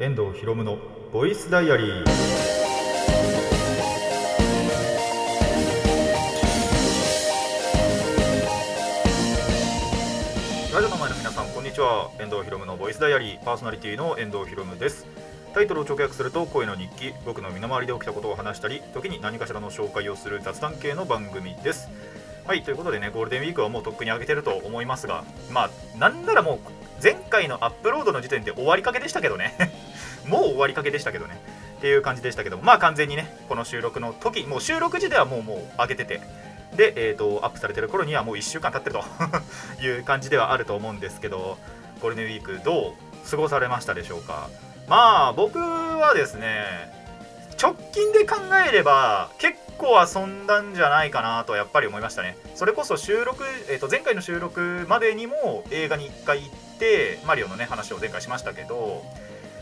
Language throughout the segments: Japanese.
遠藤博夢のボイスダイアリーラジオの前の皆さんこんにちは。遠藤博夢のボイスダイアリーパーソナリティの遠藤博夢です。タイトルを直訳すると声の日記。僕の身の回りで起きたことを話したり時に何かしらの紹介をする雑談系の番組です。はいということでねゴールデンウィークはもうとっくに上げてると思いますがまあなんならもう前回のアップロードの時点で終わりかけでしたけどね。もう終わりかけでしたけどね。っていう感じでしたけどまあ完全にねこの収録の時もう収録時ではもうもう上げてて。で、えー、とアップされてる頃にはもう1週間経ってると。いう感じではあると思うんですけど。ゴールデンウィークどう過ごされましたでしょうか。まあ僕はですね直近で考えれば結構遊んだんじゃないかなとやっぱり思いましたね。それこそ収録、えー、と前回の収録までにも映画に1回行ってマリオのね話を前回しましたけど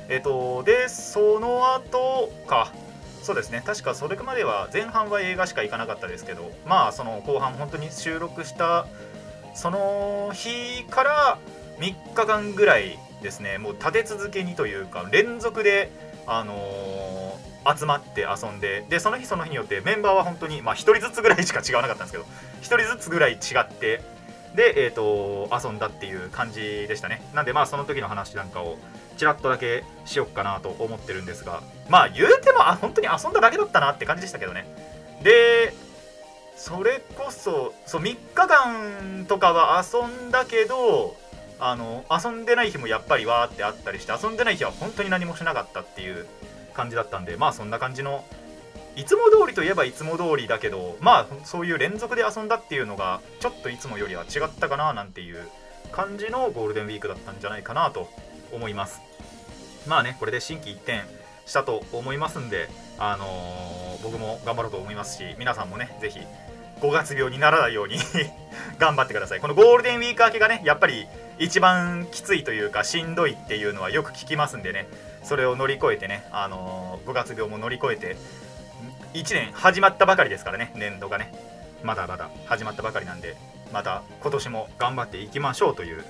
えっ、とでその後か。そうですね。確かそれまでは前半は映画しか行かなかったですけどまあその後半本当に収録したその日から3日間ぐらいですね。もう立て続けにというか連続であのー集まって遊んででその日その日によってメンバーは本当にまあ1人ずつぐらいしか違わなかったんですけど1人ずつぐらい違ってでえっ、と遊んだっていう感じでしたね。なんでまあその時の話なんかをちらっとだけしよっかなと思ってるんですがまあ言うてもあ本当に遊んだだけだったなって感じでしたけどね。でそれこそそう3日間とかは遊んだけどあの遊んでない日もやっぱりわーってあったりして遊んでない日は本当に何もしなかったっていう感じだったんでまあそんな感じのいつも通りといえばいつも通りだけどまあそういう連続で遊んだっていうのがちょっといつもよりは違ったかななんていう感じのゴールデンウィークだったんじゃないかなと思います。まあねこれで心機一転したと思いますんであのー僕も頑張ろうと思いますし皆さんもねぜひ5月病にならないように 頑張ってください。このゴールデンウィーク明けがねやっぱり一番きついというかしんどいっていうのはよく聞きますんでねそれを乗り越えてね、あのー5月病も乗り越えて1年始まったばかりですからね。年度がね。まだまだ始まったばかりなんでまた今年も頑張っていきましょうという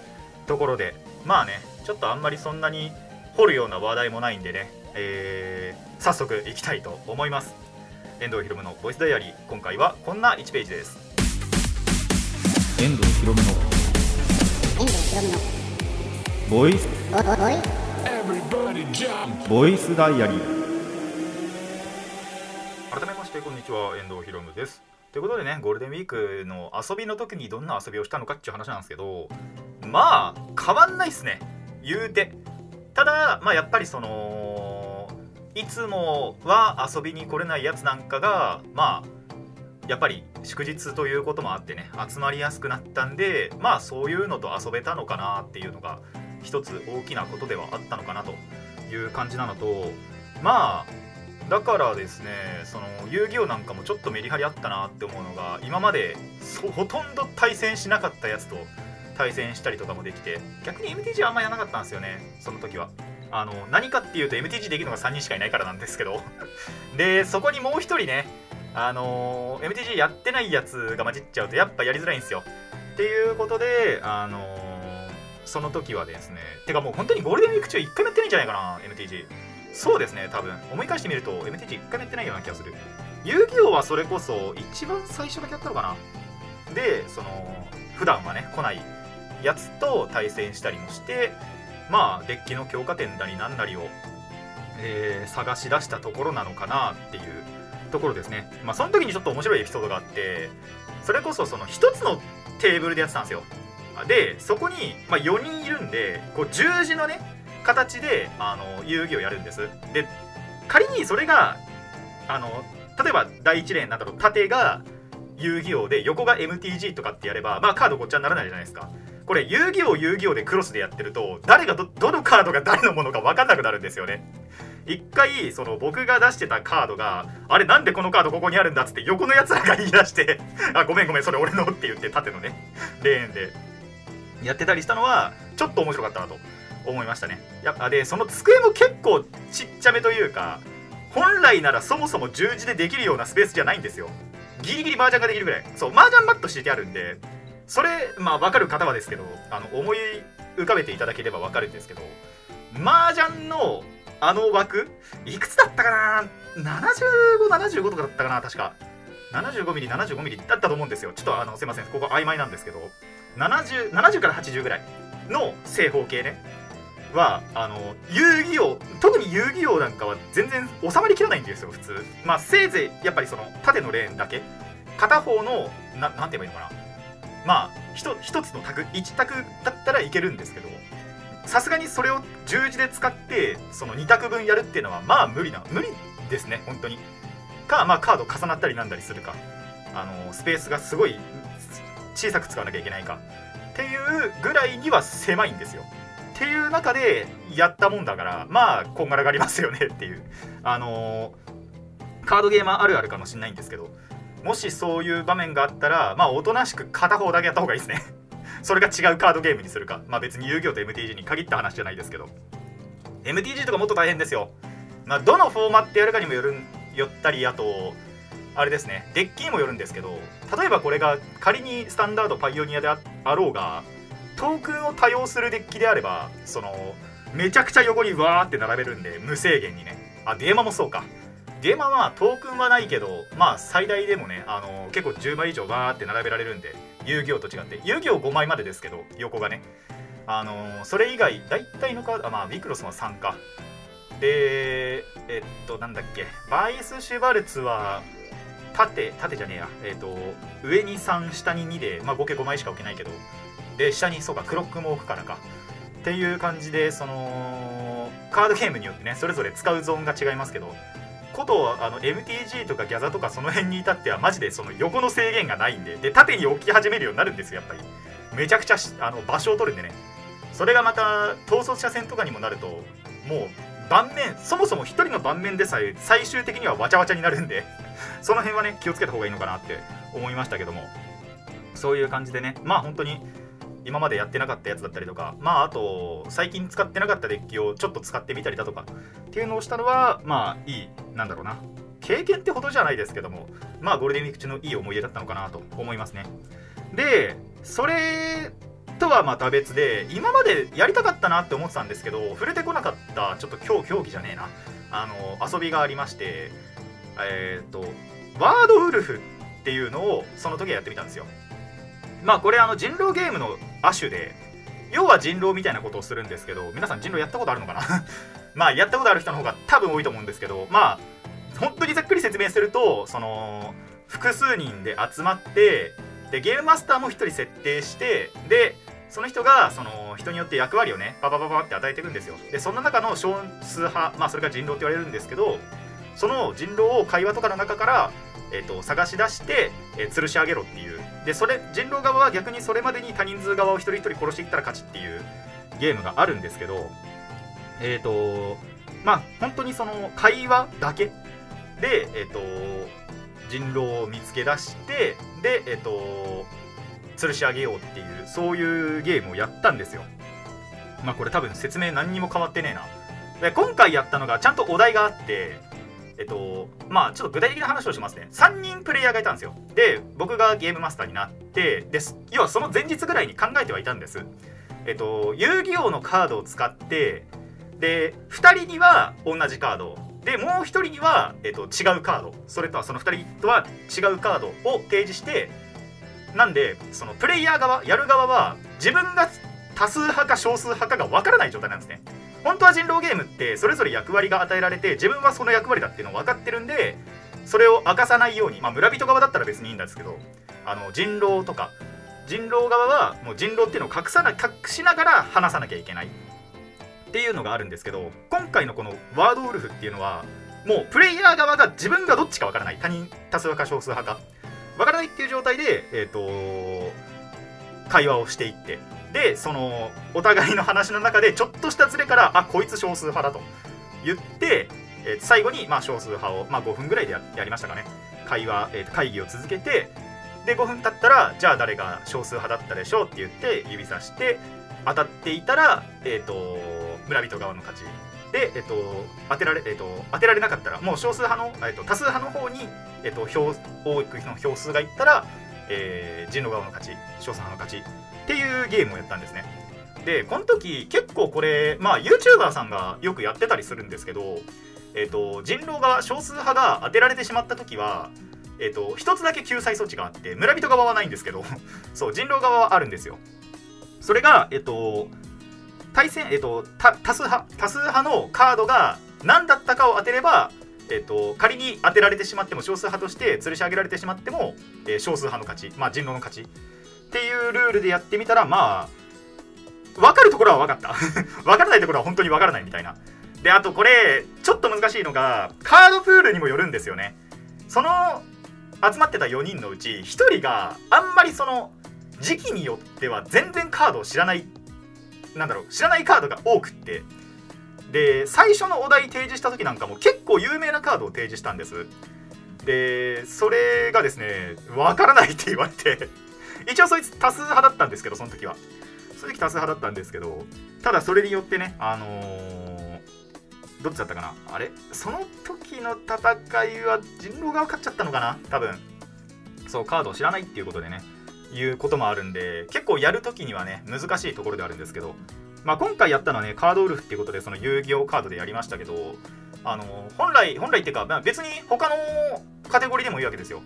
ところで。まあねちょっとあんまりそんなに掘るような話題もないんでね、えー早速いきたいと思います。遠藤ひろむのボイスダイアリー。今回はこんな1ページです。遠藤ひろむのボイス!ボイスダイアリーしてこんにちは遠藤ひろむです。ということでねゴールデンウィークの遊びの時にどんな遊びをしたのかっていう話なんですけどまあ変わんないっすね。言うて。ただまあやっぱりそのいつもは遊びに来れないやつなんかがまあやっぱり祝日ということもあってね集まりやすくなったんでまあそういうのと遊べたのかなっていうのが一つ大きなことではあったのかなという感じなのとまあだからですねその遊戯王なんかもちょっとメリハリあったなって思うのが今までほとんど対戦しなかったやつと対戦したりとかもできて逆に MTG あんまやらなかったんですよねその時は。あの何かっていうと MTG できるのが3人しかいないからなんですけど。でそこにもう一人ねあの MTG やってないやつが混じっちゃうとやっぱやりづらいんですよ。っていうことであのその時はですねてかもう本当にゴールデンウィーク中1回もやってないんじゃないかな MTG そうですね多分。思い返してみると MTG1 回もやってないような気がする。遊戯王はそれこそ一番最初だけやったのかな。でその普段はね来ないやつと対戦したりもしてまあデッキの強化点なりなんなりを、えー探し出したところなのかなっていうところですね。まあその時にちょっと面白いエピソードがあってそれこそその一つのテーブルでやってたんですよ。でそこに、まあ、4人いるんでこう十字のね形であの遊戯をやるんです。で仮にそれがあの例えば第1レーンなんだろう縦が遊戯王で横が MTG とかってやればまあカードごっちゃにならないじゃないですか。これ遊戯王遊戯王でクロスでやってると誰がどどのカードが誰のものか分かんなくなるんですよね。一回その僕が出してたカードがあれなんでこのカードここにあるんだっつって横のやつらが言い出してあごめんごめんそれ俺のって言って縦のねレーンでやってたりしたのはちょっと面白かったなと。思いましたね。やっぱでその机も結構ちっちゃめというか本来ならそもそも十字でできるようなスペースじゃないんですよ。ギリギリ麻雀ができるぐらい。そう麻雀マット敷いてあるんでそれまあ分かる方はですけどあの思い浮かべていただければ分かるんですけど麻雀のあの枠いくつだったかな？7575とかだったかな？確か。75mm、75mm だったと思うんですよ。ちょっとあのすいません、ここ曖昧なんですけど、70, 70から80ぐらいの正方形ね、は、あの、遊戯王、特に遊戯王なんかは全然収まりきらないんですよ、普通。まあ、せいぜい、やっぱりその、縦のレーンだけ、片方の、ななんて言えばいいのかな。まあ、一つの卓、1択だったらいけるんですけど、さすがにそれを十字で使って、その2択分やるっていうのは、まあ無理な、無理ですね、本当に。か、まあ、カード重なったりなんだりするか、あのスペースがすごい小さく使わなきゃいけないかっていうぐらいには狭いんですよ。っていう中でやったもんだからまあこんがらがりますよねっていう。あのー、カードゲーマーあるあるかもしんないんですけどもしそういう場面があったらまあおとなしく片方だけやった方がいいですね。それが違うカードゲームにするか。まあ別に遊戯王と MTG に限った話じゃないですけど。MTG とかもっと大変ですよ。まあどのフォーマットやるかにもよるよったりあとあれですね。デッキにもよるんですけど例えばこれが仮にスタンダードパイオニアであろうがトークンを多用するデッキであればそのめちゃくちゃ横にわーって並べるんで無制限にね。あデーマもそうか。デーマはトークンはないけどまあ最大でもねあの結構10枚以上わーって並べられるんで遊戯王と違って。遊戯王5枚までですけど横がね。あのそれ以外大体のカードあまあビクロスも3か。でえっとなんだっけ。バイス・シュバルツは縦縦じゃねえや。えっと上に3下に2でまあ合計5枚しか置けないけど。で下にそうかクロックも置くからか。っていう感じでそのカードゲームによってねそれぞれ使うゾーンが違いますけどことあの MTG とかギャザとかその辺に至ってはマジでその横の制限がないんでで縦に置き始めるようになるんですよやっぱり。めちゃくちゃあの場所を取るんでね。それがまた統率車線とかにもなるともう盤面そもそも1人の盤面でさえ最終的にはわちゃわちゃになるんで その辺はね気をつけた方がいいのかなって思いましたけども。そういう感じでね。まあ本当に今までやってなかったやつだったりとかまああと最近使ってなかったデッキをちょっと使ってみたりだとかっていうのをしたのはまあいいなんだろうな。経験ってほどじゃないですけどもまあゴールデンウィーク中のいい思い出だったのかなと思いますね。でそれとはまた別で今までやりたかったなって思ってたんですけど触れてこなかったちょっと今日競技じゃねえな。あの遊びがありましてえっ、ー、とワードウルフっていうのをその時はやってみたんですよ。まあこれあの人狼ゲームの亜種で要は人狼みたいなことをするんですけど皆さん人狼やったことあるのかな？まあやったことある人の方が多分多いと思うんですけどまあ本当にざっくり説明するとその複数人で集まってでゲームマスターも1人設定してでその人がその人によって役割をねババババって与えていくんですよ。でその中の少数派まあそれが人狼って言われるんですけどその人狼を会話とかの中からえーと、探し出して、えー、吊るし上げろっていう。でそれ人狼側は逆にそれまでに他人数側を一人一人殺していったら勝ちっていうゲームがあるんですけどえっ、ー、とまあ本当にその会話だけで、えーと、人狼を見つけ出してでえっ、ー、と吊るし上げようっていうそういうゲームをやったんですよ。まあこれ多分説明何にも変わってねえな。で今回やったのがちゃんとお題があってえっと、まあちょっと具体的な話をしますね。3人プレイヤーがいたんですよ。で、僕がゲームマスターになって、で要はその前日ぐらいに考えてはいたんです。えっと、遊戯王のカードを使って、で、2人には同じカード、で、もう1人には、えっと、違うカード、それとはその2人とは違うカードを提示して、なんで、そのプレイヤー側、やる側は、自分が多数派か少数派かがわからない状態なんですね。本当は人狼ゲームってそれぞれ役割が与えられて自分はその役割だっていうの分かってるんでそれを明かさないようにまあ村人側だったら別にいいんですけどあの人狼とか人狼側はもう人狼っていうのを隠さな隠しながら話さなきゃいけないっていうのがあるんですけど今回のこのワードウルフっていうのはもうプレイヤー側が自分がどっちかわからない。他人多数派か少数派か。わからないっていう状態でえっ、ー、と会話をしていってでそのお互いの話の中でちょっとしたズレからあこいつ少数派だと。言って、えー、最後に、まあ、少数派を、まあ、5分ぐらいでやりましたかね。会話、えー、会議を続けてで5分経ったらじゃあ誰が少数派だったでしょう？って言って指さして当たっていたら、えーと、村人側の勝ち。で、えーと、当てられえーと、当てられなかったらもう少数派の、えー、と多数派の方に、えー、と票多くの票数がいったら、えー、人狼側の勝ち少数派の勝ち。っていうゲームをやったんですね。でこの時結構これまあ YouTuber さんがよくやってたりするんですけどえっ、と人狼側少数派が当てられてしまった時はえっ、と一つだけ救済措置があって村人側はないんですけど そう人狼側はあるんですよ。それがえっ、と対戦えっ、と多数派多数派のカードが何だったかを当てればえーと、仮に当てられてしまっても少数派として吊るし上げられてしまっても、えー、少数派の勝ち、まあ、人狼の勝ち。っていうルールでやってみたらまあ分かるところは分かった。分からないところは本当に分からないみたいな。であとこれちょっと難しいのがカードプールにもよるんですよね。その集まってた4人のうち1人があんまりその時期によっては全然カードを知らないなんだろう知らないカードが多くって。で最初のお題提示した時なんかも結構有名なカードを提示したんです。でそれがですねわからないって言われて。一応そいつ多数派だったんですけどその時は。その時多数派だったんですけどただそれによってねあのー、どっちだったかな。あれ？その時の戦いは人狼側勝っちゃったのかな？多分。そうカードを知らないっていうことでねいうこともあるんで結構やるときにはね難しいところであるんですけど。まあ、今回やったのはねカードウルフっていうことでその遊戯王カードでやりましたけどあの本来本来っていうか、まあ、別に他のカテゴリーでもいいわけですよ。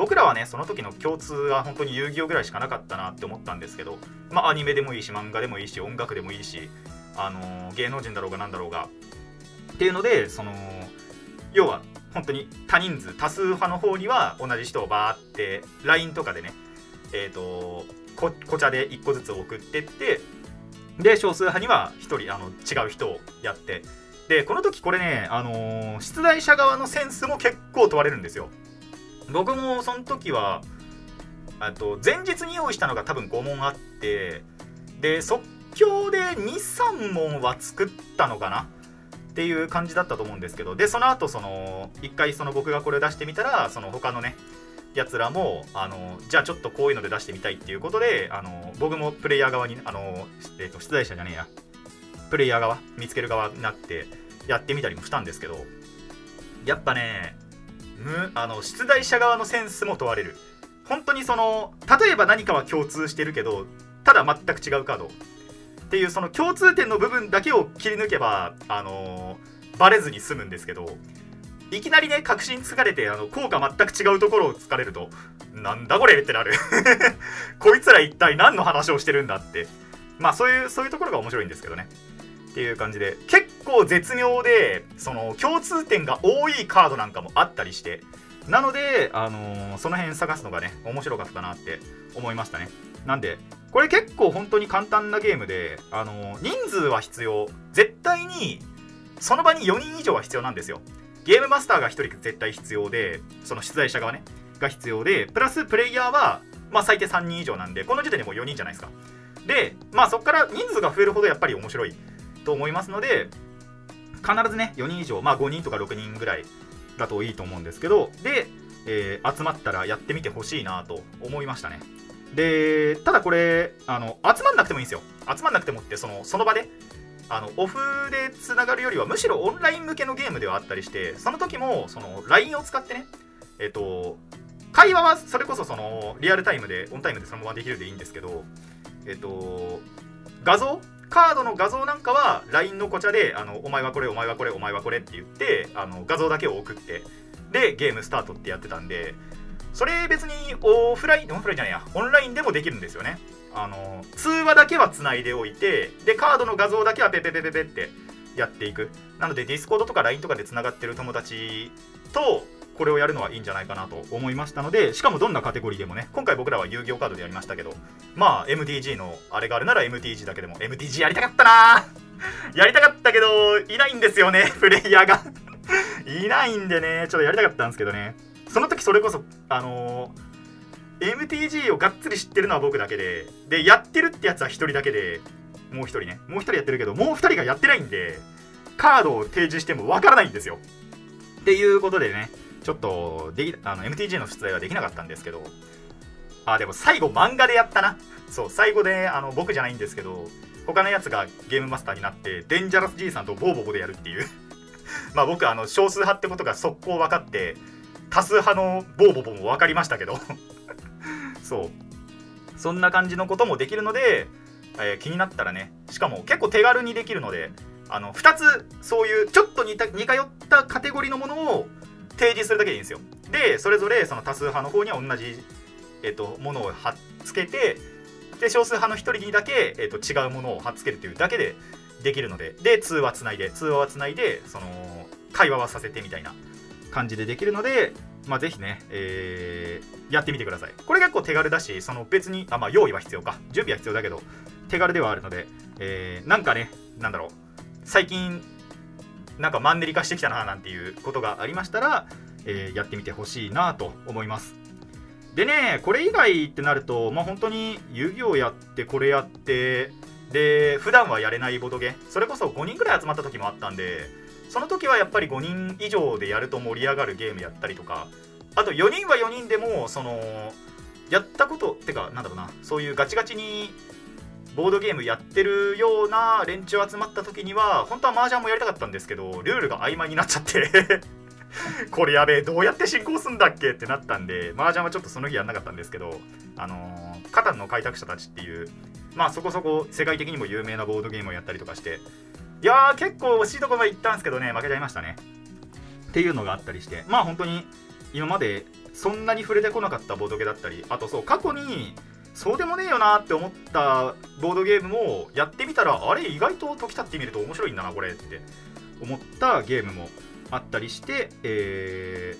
僕らはねその時の共通は本当に遊戯王ぐらいしかなかったなって思ったんですけどまあアニメでもいいし漫画でもいいし音楽でもいいしあの芸能人だろうが何だろうが。っていうのでその要は本当に多人数多数派の方には同じ人をバーって LINE とかでねえっ、ー、とここちゃで1個ずつ送ってってで少数派には1人あの違う人をやって。でこの時これね、あのー、出題者側のセンスも結構問われるんですよ。僕もその時はあと前日に用意したのが多分5問あってで即興で23問は作ったのかな？っていう感じだったと思うんですけどでその後その1回その僕がこれを出してみたらその他のねやつらもあのじゃあちょっとこういうので出してみたいっていうことであの僕もプレイヤー側にあの、えーと、出題者じゃねえや。プレイヤー側？見つける側になってやってみたりもしたんですけどやっぱねあの出題者側のセンスも問われる。本当にその例えば何かは共通してるけどただ全く違うカード。っていうその共通点の部分だけを切り抜けばあのバレずに済むんですけどいきなりね確信つかれてあの効果全く違うところを突かれるとなんだこれってなる。こいつら一体何の話をしてるんだって。まあそういうそういうところが面白いんですけどね。っていう感じで結構絶妙でその共通点が多いカードなんかもあったりしてなので、あのー、その辺探すのがね面白かったなって思いましたね。なんでこれ結構本当に簡単なゲームで、あのー、人数は必要。絶対にその場に4人以上は必要なんですよ。ゲームマスターが1人絶対必要でその出題者側ねが必要でプラスプレイヤーは、まあ、最低3人以上なんでこの時点でもう4人じゃないですか。でまあそこから人数が増えるほどやっぱり面白い。と思いますので必ずね4人以上まあ5人とか6人ぐらいだといいと思うんですけどで、えー、集まったらやってみてほしいなと思いましたね。でただこれあの集まんなくてもいいんですよ。集まんなくてもってそのその場であのオフでつながるよりはむしろオンライン向けのゲームではあったりしてその時もその LINE を使ってねえっと会話はそれこそそのリアルタイムでオンタイムでそのままできるでいいんですけどえっと画像カードの画像なんかは LINE のこちゃであのお前はこれお前はこれお前はこれって言ってあの画像だけを送ってでゲームスタートってやってたんでそれ別にオフラインオフラインじゃないやオンラインでもできるんですよね。あの通話だけはつないでおいてでカードの画像だけはペペペペペってやっていく。なので Discord とか LINE とかでつながってる友達とこれをやるのはいいんじゃないかなと思いましたのでしかもどんなカテゴリーでもね今回僕らは遊戯王カードでやりましたけどまあ MTG のあれがあるなら MTG だけでも MTG やりたかったな。やりたかったけどいないんですよね プレイヤーが。いないんでねちょっとやりたかったんですけどね。その時それこそあのー MTG をがっつり知ってるのは僕だけで、で、やってるってやつは1人だけで、もう1人ね、もう1人やってるけど、もう2人がやってないんで、カードを提示してもわからないんですよ。っていうことでね、ちょっとできあの MTG の出題はできなかったんですけど、あ、でも最後漫画でやったな。そう、最後で、あの僕じゃないんですけど、他のやつがゲームマスターになって、デンジャラス G さんとボーボボでやるっていう。まあ僕、あの、少数派ってことが速攻分かって、多数派のボーボボも分かりましたけど。そう。そんな感じのこともできるのでえー、気になったらねしかも結構手軽にできるのであの2つそういうちょっと似た似通ったカテゴリーのものを提示するだけでいいんですよでそれぞれその多数派の方には同じ、えーと、ものを貼っつけてで少数派の1人にだけ、えーと、違うものを貼っつけるというだけでできるのでで通話つないで通話はつないでその会話はさせてみたいな感じでできるのでまあ、ぜひね、えー、やってみてください。これ結構手軽だし、その別に、あ、まあ、用意は必要か。準備は必要だけど、手軽ではあるので、えー、なんかね、なんだろう、最近、なんかマンネリ化してきたな、なんていうことがありましたら、えー、やってみてほしいなと思います。でね、これ以外ってなると、まあ、本当に遊戯王やって、これやって、で、普段はやれないボドゲ、それこそ5人ぐらい集まった時もあったんで、その時はやっぱり5人以上でやると盛り上がるゲームやったりとか、あと4人は4人でも、その、やったこと、ってか、なんだろうな、そういうガチガチにボードゲームやってるような連中集まった時には本当は麻雀もやりたかったんですけどルールが曖昧になっちゃって これやべえどうやって進行すんだっけってなったんで麻雀はちょっとその日やんなかったんですけどあのー、カタンの開拓者たちっていうまあそこそこ世界的にも有名なボードゲームをやったりとかしていやー結構惜しいとこまで行ったんですけどね負けちゃいましたね。っていうのがあったりしてまあ本当に今までそんなに触れてこなかったボードゲーだったりあとそう過去にそうでもねえよなって思ったボードゲームもやってみたらあれ意外と時たってみると面白いんだなこれって思ったゲームもあったりして、え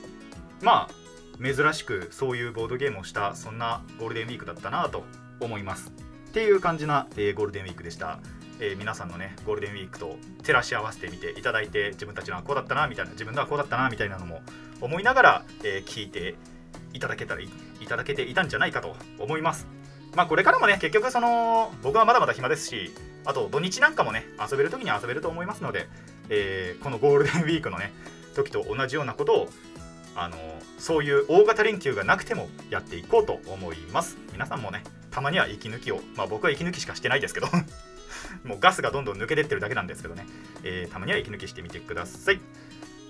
ー、まあ珍しくそういうボードゲームをしたそんなゴールデンウィークだったなと思います。っていう感じな、えー、ゴールデンウィークでした、えー、皆さんのねゴールデンウィークと照らし合わせてみていただいて自分たちのはこうだったなみたいな自分のはこうだったなみたいなのも思いながら、え聞いていただけたらいただけていたんじゃないかと思います。まあこれからもね、結局その、僕はまだまだ暇ですし、あと土日なんかもね、遊べる時に遊べると思いますので、えー、このゴールデンウィークのね、時と同じようなことを、あのそういう大型連休がなくてもやっていこうと思います。皆さんもね、たまには息抜きを、まあ僕は息抜きしかしてないですけど もうガスがどんどん抜けてってるだけなんですけどね、えー、たまには息抜きしてみてください。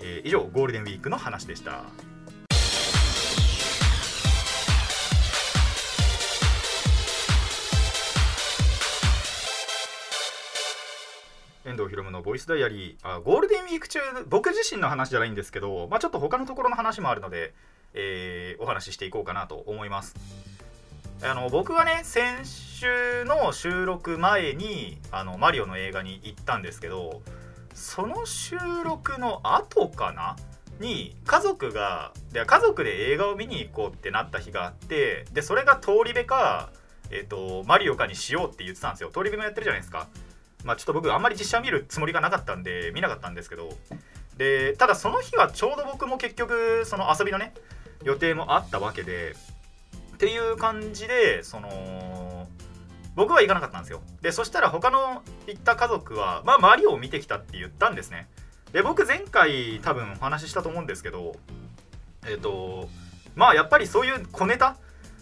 えー、以上、ゴールデンウィークの話でした。藤ひろむのボイスダイアリー。あゴールデンウィーク中僕自身の話じゃないんですけど、まあ、ちょっと他のところの話もあるので、えー、お話ししていこうかなと思います。あの僕はね先週の収録前にあのマリオの映画に行ったんですけどその収録の後かな？に家族がで家族で映画を見に行こうってなった日があってでそれが通り部か、えーとマリオかにしようって言ってたんですよ。通り部もやってるじゃないですか。まあ、ちょっと僕あんまり実写見るつもりがなかったんで見なかったんですけどでただその日はちょうど僕も結局その遊びのね予定もあったわけでっていう感じでその僕は行かなかったんですよ。でそしたら他の行った家族はまあマリオを見てきたって言ったんですね。で僕前回多分お話ししたと思うんですけどえっ、とまあやっぱりそういう小ネタ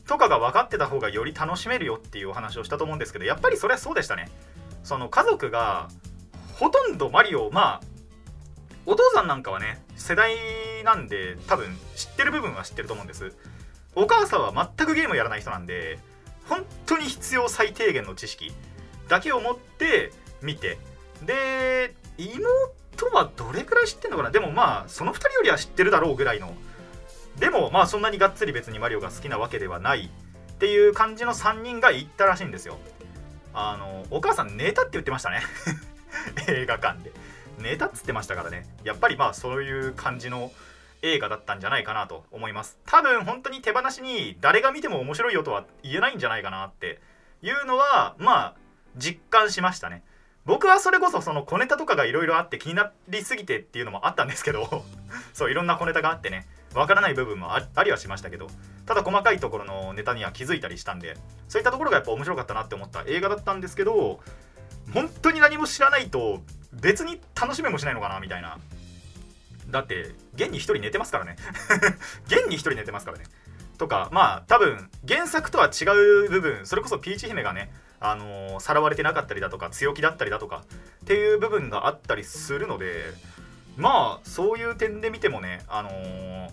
とかが分かってた方がより楽しめるよっていうお話をしたと思うんですけどやっぱりそれはそうでしたね。その家族がほとんどマリオまあお父さんなんかはね世代なんで多分知ってる部分は知ってると思うんです。お母さんは全くゲームやらない人なんで本当に必要最低限の知識だけを持って見てで妹はどれくらい知ってんのかな？でもまあその2人よりは知ってるだろうぐらいの。でもまあそんなにがっつり別にマリオが好きなわけではないっていう感じの3人が行ったらしいんですよ。あのお母さん寝たって言ってましたね。映画館で。寝たっつってましたからね。やっぱりまあそういう感じの映画だったんじゃないかなと思います。多分本当に手放しに誰が見ても面白いよとは言えないんじゃないかなっていうのはまあ実感しましたね。僕はそれこそその小ネタとかがいろいろあって気になりすぎてっていうのもあったんですけど そういろんな小ネタがあってね。わからない部分もありはしましたけどただ細かいところのネタには気づいたりしたんでそういったところがやっぱ面白かったなって思った映画だったんですけど本当に何も知らないと別に楽しめもしないのかなみたいな。だって現に1人寝てますからね。現に1人寝てますからね。とかまあ多分原作とは違う部分それこそピーチ姫がねあのー、さらわれてなかったりだとか強気だったりだとかっていう部分があったりするのでまあそういう点で見てもねあのー、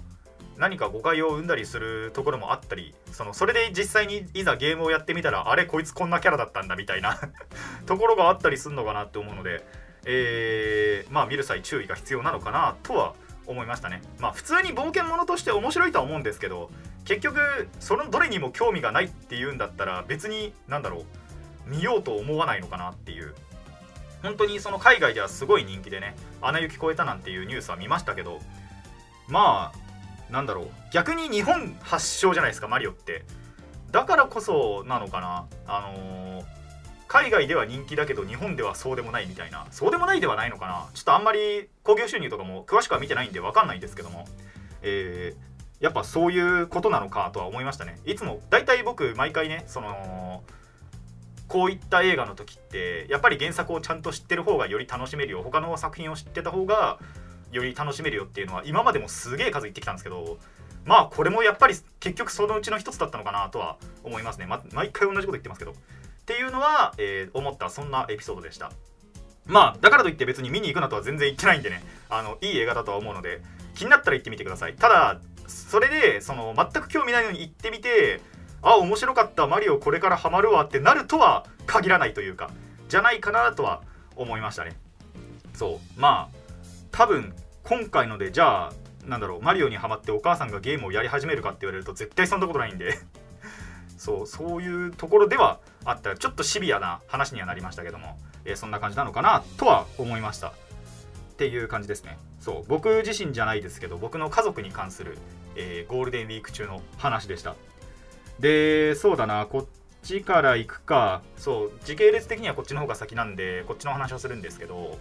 何か誤解を生んだりするところもあったりそのそれで実際にいざゲームをやってみたらあれこいつこんなキャラだったんだみたいな ところがあったりするのかなって思うので、えー、まあ見る際注意が必要なのかなとは思いましたね。まあ普通に冒険者として面白いとは思うんですけど結局そのどれにも興味がないっていうんだったら別に何だろう見ようと思わないのかなっていう。本当にその海外ではすごい人気でね「アナ雪超えた」なんていうニュースは見ましたけどまあなんだろう。逆に日本発祥じゃないですかマリオって。だからこそなのかな。あのー、海外では人気だけど日本ではそうでもないみたいな。そうでもないではないのかな。ちょっとあんまり興行収入とかも詳しくは見てないんで分かんないんですけども。えーやっぱそういうことなのかとは思いましたね。いつも大体僕毎回ねそのこういった映画の時ってやっぱり原作をちゃんと知ってる方がより楽しめるよ。他の作品を知ってた方がより楽しめるよっていうのは今までもすげえ数言ってきたんですけどまあこれもやっぱり結局そのうちの一つだったのかなとは思いますね、ま、毎回同じこと言ってますけど。っていうのは、えー、思ったそんなエピソードでした。まあだからといって別に見に行くなとは全然言ってないんでね。あのいい映画だとは思うので気になったら行ってみてください。ただそれでその全く興味ないのに行ってみてあ面白かったマリオこれからハマるわってなるとは限らないというかじゃないかなとは思いましたね。そう。まあ多分今回のでじゃあなんだろうマリオにはまってお母さんがゲームをやり始めるかって言われると絶対そんなことないんで。そうそういうところではあったらちょっとシビアな話にはなりましたけども、えー、そんな感じなのかなとは思いました。っていう感じですね。そう僕自身じゃないですけど僕の家族に関する、えー、ゴールデンウィーク中の話でした。でそうだなこっちから行くか。そう時系列的にはこっちの方が先なんでこっちの話をするんですけど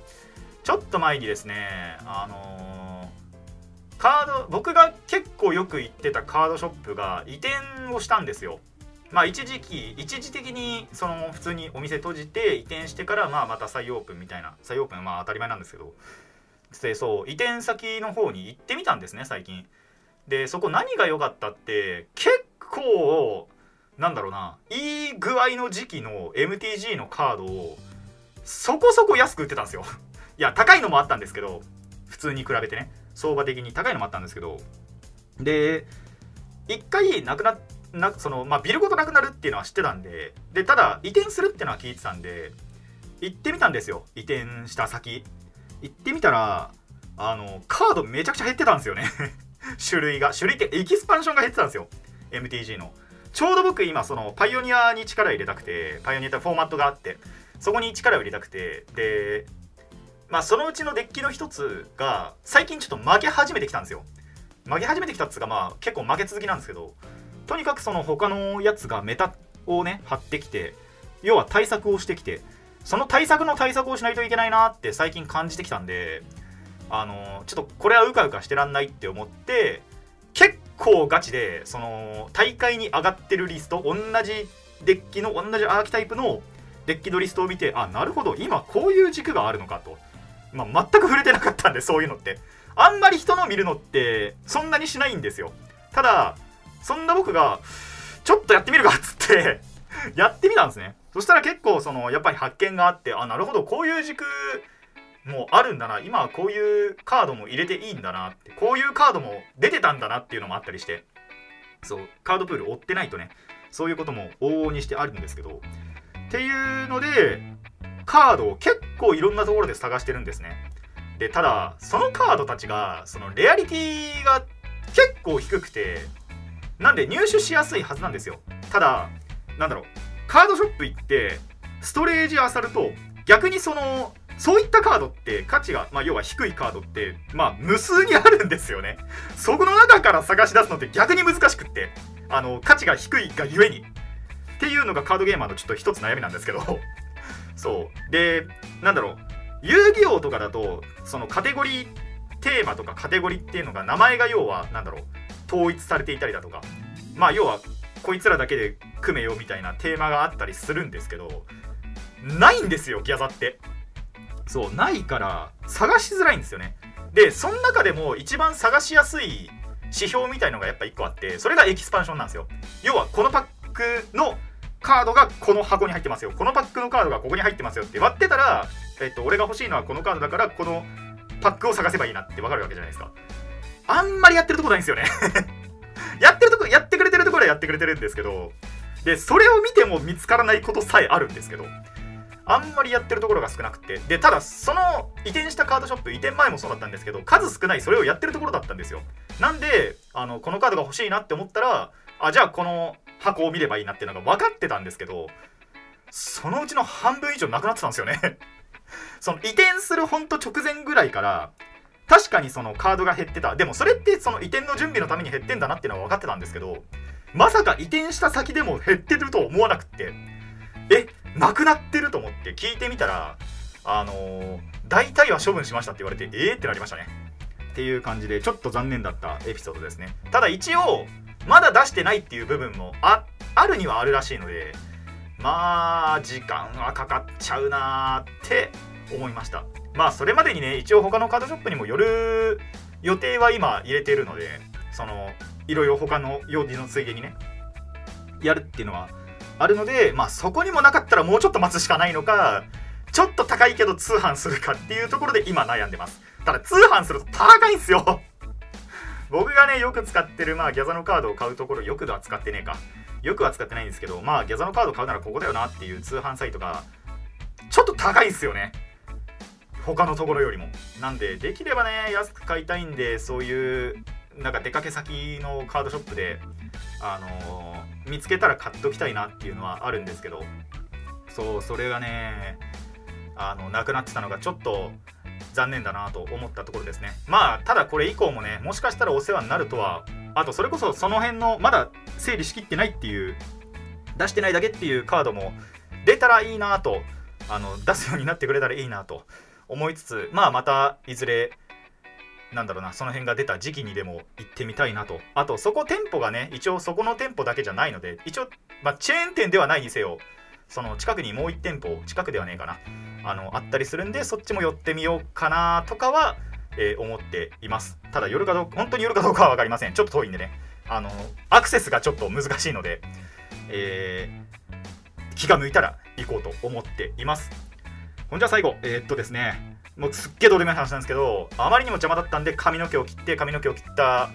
ちょっと前にですねあのー、カード僕が結構よく行ってたカードショップが移転をしたんですよ。まあ一時期一時的にその普通にお店閉じて移転してからまあまた再オープンみたいな再オープンはまあ当たり前なんですけどでそう移転先の方に行ってみたんですね最近。でそこ何が良かったって結構なんだろうないい具合の時期の MTG のカードをそこそこ安く売ってたんですよ。いや高いのもあったんですけど普通に比べてね。相場的に高いのもあったんですけど。で一回なくななそのまあビルごとなくなるっていうのは知ってたんででただ移転するっていうのは聞いてたんで行ってみたんですよ。移転した先。行ってみたらあのカードめちゃくちゃ減ってたんですよね。種類が。種類ってエキスパンションが減ってたんですよ。MTG の。ちょうど僕今そのパイオニアに力入れたくてパイオニアってフォーマットがあってそこに力を入れたくてでまあそのうちのデッキの一つが最近ちょっと負け始めてきたんですよ。負け始めてきたっつうかまあ結構負け続きなんですけどとにかくその他のやつがメタをね張ってきて要は対策をしてきてその対策の対策をしないといけないなって最近感じてきたんであのちょっとこれはうかうかしてらんないって思って結構ガチでその大会に上がってるリスト同じデッキの同じアーキタイプのデッキのリストを見てあなるほど今こういう軸があるのかと、まあ、全く触れてなかったんでそういうのって。あんまり人の見るのってそんなにしないんですよ。ただそんな僕がちょっとやってみるかっつって やってみたんですね。そしたら結構そのやっぱり発見があってあなるほどこういう軸もあるんだな。今はこういうカードも入れていいんだなって。こういうカードも出てたんだなっていうのもあったりして。そうカードプール追ってないとね。そういうことも往々にしてあるんですけど。っていうのでカードを結構いろんなところで探してるんですねでただそのカードたちがそのレアリティが結構低くてなんで入手しやすいはずなんですよただなんだろうカードショップ行ってストレージ漁ると逆にそのそういったカードって価値が、まあ、要は低いカードって、まあ、無数にあるんですよね。そこの中から探し出すのって逆に難しくって、あの、価値が低いがゆえに。っていうのがカードゲーマーのちょっと一つ悩みなんですけど。そう。で、なんだろう。遊戯王とかだと、そのカテゴリー、テーマとかカテゴリーっていうのが名前が要は、なんだろう、統一されていたりだとか、まあ要は、こいつらだけで組めよみたいなテーマがあったりするんですけど、ないんですよ、ギャザって。そうないから探しづらいんですよねでその中でも一番探しやすい指標みたいのがやっぱ1個あってそれがエキスパンションなんですよ要はこのパックのカードがこの箱に入ってますよ。このパックのカードがここに入ってますよって割ってたら、えっと、俺が欲しいのはこのカードだからこのパックを探せばいいなって分かるわけじゃないですか。あんまりやってるとこないんですよね。やってるとこやってくれてるところはやってくれてるんですけどでそれを見ても見つからないことさえあるんですけどあんまりやってるところが少なくて。でただその移転したカードショップ移転前もそうだったんですけど数少ないそれをやってるところだったんですよ。なんであのこのカードが欲しいなって思ったらあじゃあこの箱を見ればいいなっていうのが分かってたんですけどそのうちの半分以上なくなってたんですよね。その移転するほんと直前ぐらいから確かにそのカードが減ってた。でもそれってその移転の準備のために減ってんだなっていうのは分かってたんですけどまさか移転した先でも減ってると思わなくってえなくなってると思って聞いてみたらあのー、大体は処分しましたって言われてえーってなりましたね。っていう感じでちょっと残念だったエピソードですね。ただ一応まだ出してないっていう部分もああるにはあるらしいのでまあ時間はかかっちゃうなーって思いました。まあそれまでにね一応他のカードショップにもよる予定は今入れてるのでそのいろいろ他の用事のついでにねやるっていうのはあるのでまあそこにもなかったらもうちょっと待つしかないのかちょっと高いけど通販するかっていうところで今悩んでます。ただ通販すると高いんすよ。僕がねよく使ってるまあギャザのカードを買うところよくは使ってねえか。よくは使ってないんですけどまあギャザのカード買うならここだよなっていう通販サイトがちょっと高いんすよね。他のところよりも。なんでできればね安く買いたいんでそういうなんか出かけ先のカードショップであのー、見つけたら買っときたいなっていうのはあるんですけど。そうそれがねあのなくなってたのがちょっと残念だなと思ったところですね。まあただこれ以降もねもしかしたらお世話になるとはあとそれこそその辺のまだ整理しきってないっていう出してないだけっていうカードも出たらいいなとあの出すようになってくれたらいいなと思いつつまあまたいずれなんだろうなその辺が出た時期にでも行ってみたいなと。あとそこ店舗がね一応そこの店舗だけじゃないので一応、まあ、チェーン店ではないにせよその近くにもう1店舗近くではねえかな。あのあったりするんでそっちも寄ってみようかなとかは、えー、思っています。ただ夜かどうか本当に夜かどうかは分かりません。ちょっと遠いんでね。あのアクセスがちょっと難しいので、えー、気が向いたら行こうと思っています。ほんじゃ最後えー、っとですね。もうすっげえどうでもいい話なんですけどあまりにも邪魔だったんで髪の毛を切って髪の毛を切った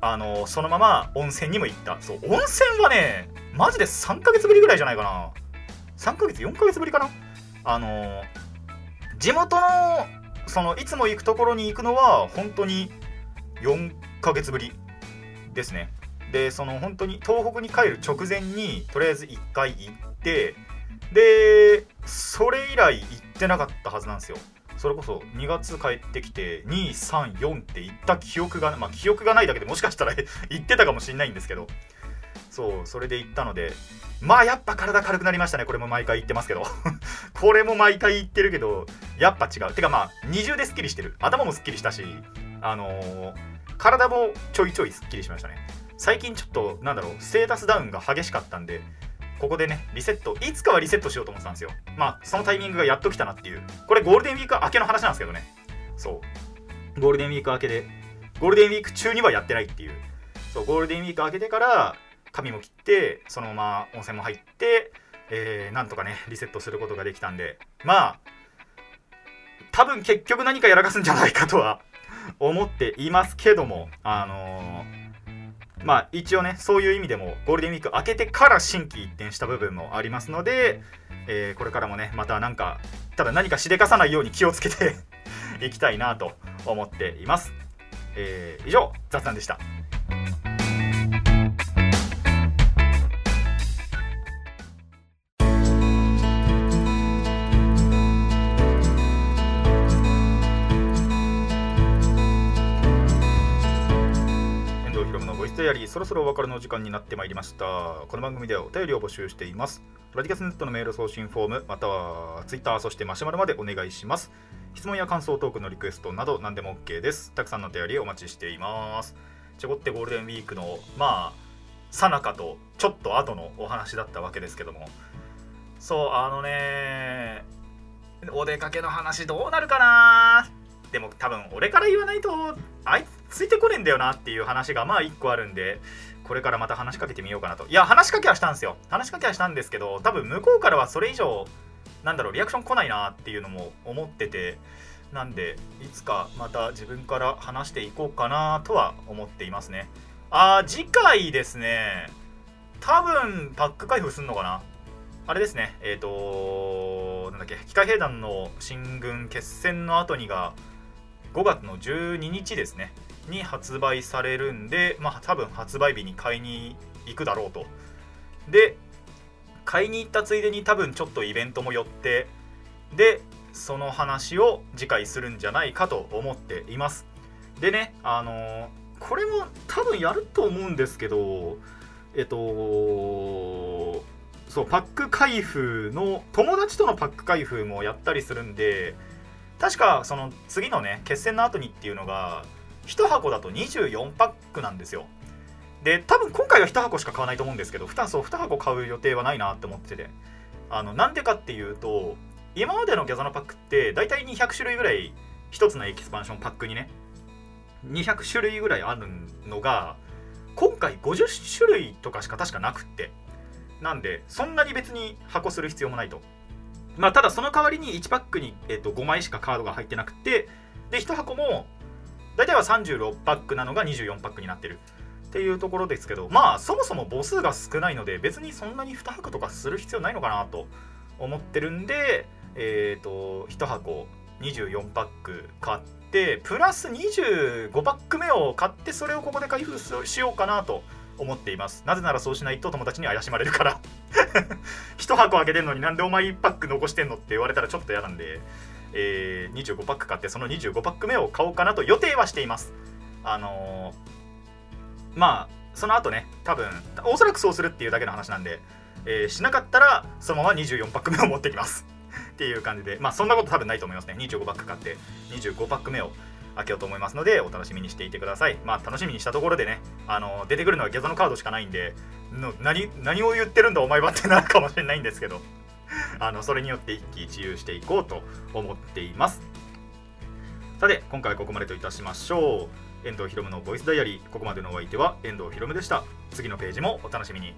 あのそのまま温泉にも行った。そう温泉はねマジで3ヶ月ぶりぐらいじゃないかな。3ヶ月4ヶ月ぶりかな。あの地元のそのいつも行くところに行くのは本当に4ヶ月ぶりですね。でその本当に東北に帰る直前にとりあえず1回行ってでそれ以来行ってなかったはずなんですよ。それこそ2月帰ってきて234って言った記憶がまあ記憶がないだけでもしかしたら 言ってたかもしんないんですけど。そうそれで行ったのでまあやっぱ体軽くなりましたねこれも毎回言ってますけど これも毎回言ってるけどやっぱ違うてかまあ二重ですっきりしてる頭もすっきりしたしあのー、体もちょいちょいすっきりしましたね最近ちょっとなんだろうステータスダウンが激しかったんでここでね、リセット、いつかはリセットしようと思ってたんですよ。まあ、そのタイミングがやっと来たなっていう。これゴールデンウィーク明けの話なんですけどね。そう。ゴールデンウィーク明けで、ゴールデンウィーク中にはやってないっていう。そう、ゴールデンウィーク明けてから、髪も切って、そのまま温泉も入って、えー、なんとかね、リセットすることができたんで、まあ、多分結局何かやらかすんじゃないかとは思っていますけども、あのーまあ一応ねそういう意味でもゴールデンウィーク明けてから心機一転した部分もありますので、えー、これからもねまたなんかただ何かしでかさないように気をつけて いきたいなと思っています、えー、以上雑談でした。そろそろお別れの時間になってまいりました。この番組ではお便りを募集しています。ラディカスネットのメール送信フォームまたは Twitter そしてマシュマロまでお願いします。質問や感想トークのリクエストなど何でも OK です。たくさんのお便りお待ちしています。ちょこってゴールデンウィークのまあさなかとちょっと後のお話だったわけですけども。そうあのねお出かけの話どうなるかな。でも多分俺から言わないとあいつついてこねえんだよなっていう話がまあ1個あるんでこれからまた話しかけてみようかなと。いや話しかけはしたんですよ。話しかけはしたんですけど多分向こうからはそれ以上なんだろうリアクション来ないなっていうのも思っててなんでいつかまた自分から話していこうかなとは思っていますね。あー次回ですね。多分パック開封すんのかな。あれですね。えっ、ー、となんだっけ機械兵団の進軍決戦の後にが5月の12日ですね。に発売されるんでまあ多分発売日に買いに行くだろうと。で買いに行ったついでに多分ちょっとイベントも寄ってでその話を次回するんじゃないかと思っています。でねあのー、これも多分やると思うんですけどえっとそうパック開封の友達とのパック開封もやったりするんで確かその次のね決戦の後にっていうのが1箱だと24パックなんですよ。で多分今回は1箱しか買わないと思うんですけど 2, そう2箱買う予定はないなって思ってて。あのなんでかっていうと今までのギャザのパックって大体200種類ぐらい1つのエキスパンションパックにね200種類ぐらいあるのが今回50種類とかしか確かなくって。なんでそんなに別に箱する必要もないと。まあただその代わりに1パックに、えー、と5枚しかカードが入ってなくてで1箱も大体は36パックなのが24パックになってるっていうところですけどまあそもそも母数が少ないので別にそんなに2箱とかする必要ないのかなと思ってるんでえっ、ー、と1箱24パック買ってプラス25パック目を買ってそれをここで開封しようかなと思っています。なぜならそうしないと友達に怪しまれるから。1箱開けてんのになんでお前1パック残してんのって言われたらちょっと嫌なんで、えー、25パック買ってその25パック目を買おうかなと予定はしています。あのー、まあその後ね多分おそらくそうするっていうだけの話なんで、えー、しなかったらそのまま24パック目を持ってきます。っていう感じでまあそんなこと多分ないと思いますね。25パック買って25パック目を開けようと思いますのでお楽しみにしていてください。まあ楽しみにしたところでねあの出てくるのはギャザのカードしかないんでの何何を言ってるんだお前はってなるかもしれないんですけど。あのそれによって一喜一憂していこうと思っています。さて今回ここまでといたしましょう。遠藤ひろむのボイスダイアリー。ここまでのお相手は遠藤ひろむでした。次のページもお楽しみに。